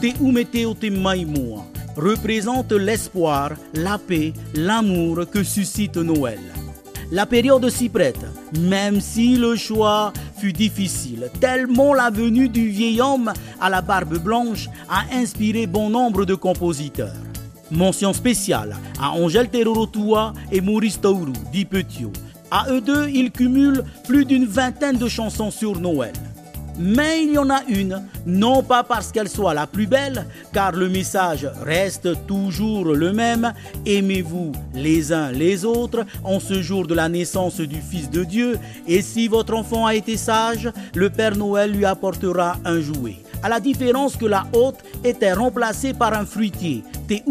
Te Maimoa représente l'espoir, la paix, l'amour que suscite Noël. La période s'y prête, même si le choix fut difficile, tellement la venue du vieil homme à la barbe blanche a inspiré bon nombre de compositeurs. Mention spéciale à Angèle Terorotua et Maurice Tauru, dit Petiot. À eux deux, ils cumulent plus d'une vingtaine de chansons sur Noël. Mais il y en a une, non pas parce qu'elle soit la plus belle, car le message reste toujours le même. Aimez-vous les uns les autres en ce jour de la naissance du Fils de Dieu. Et si votre enfant a été sage, le Père Noël lui apportera un jouet. À la différence que la haute était remplacée par un fruitier, thé.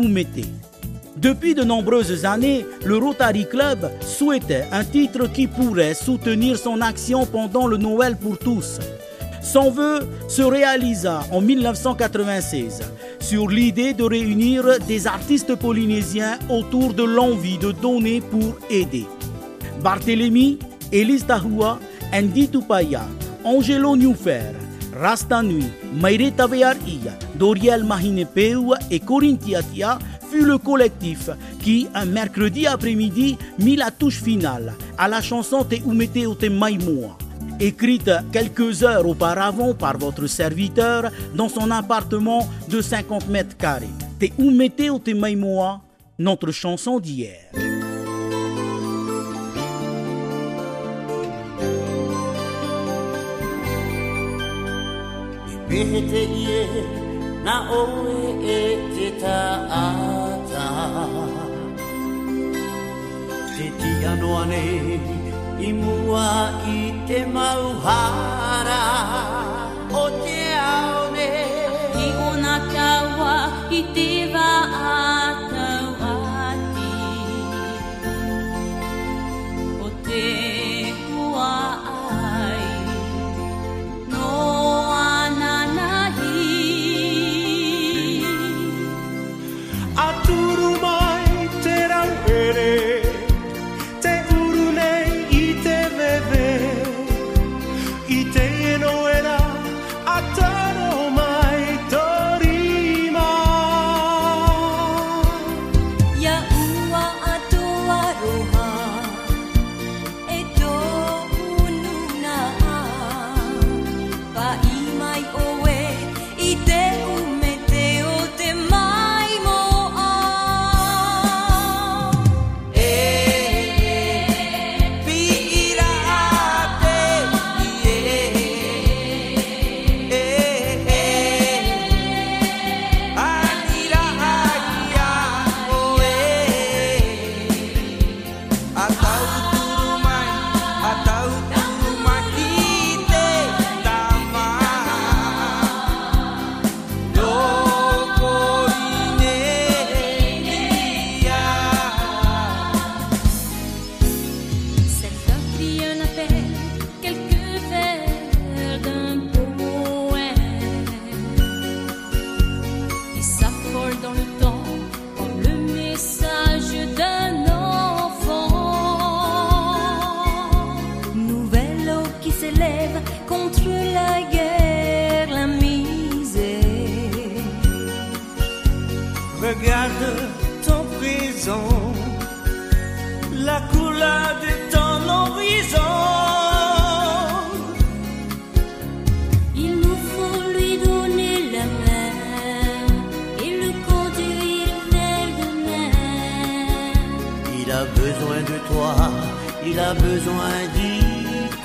Depuis de nombreuses années, le Rotary Club souhaitait un titre qui pourrait soutenir son action pendant le Noël pour tous. Son vœu se réalisa en 1996 sur l'idée de réunir des artistes polynésiens autour de l'envie de donner pour aider. Barthélemy, Elise Tahua, Andy Tupaya, Angelo Newfer, Rasta Nui, Maire Tavearia, Doriel Mahinepeua et Corinne fut le collectif qui, un mercredi après-midi, mit la touche finale à la chanson Te Umete o Te Maimoa écrite quelques heures auparavant par votre serviteur dans son appartement de 50 mètres carrés. Te Umete o Te Maimoa, notre chanson d'hier. I mua i te mauhara o te aone. I ona kaua i te contre la guerre, la misère. Regarde ton présent, la couleur de ton horizon. Il nous faut lui donner la main et le conduire vers demain. Il a besoin de toi, il a besoin d'y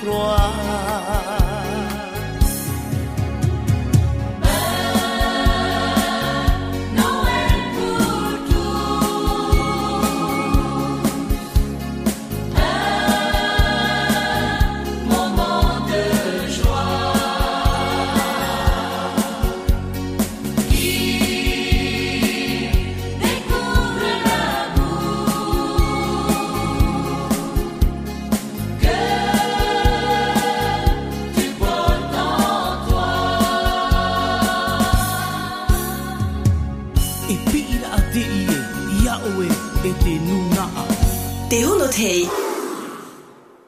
croire. koe e te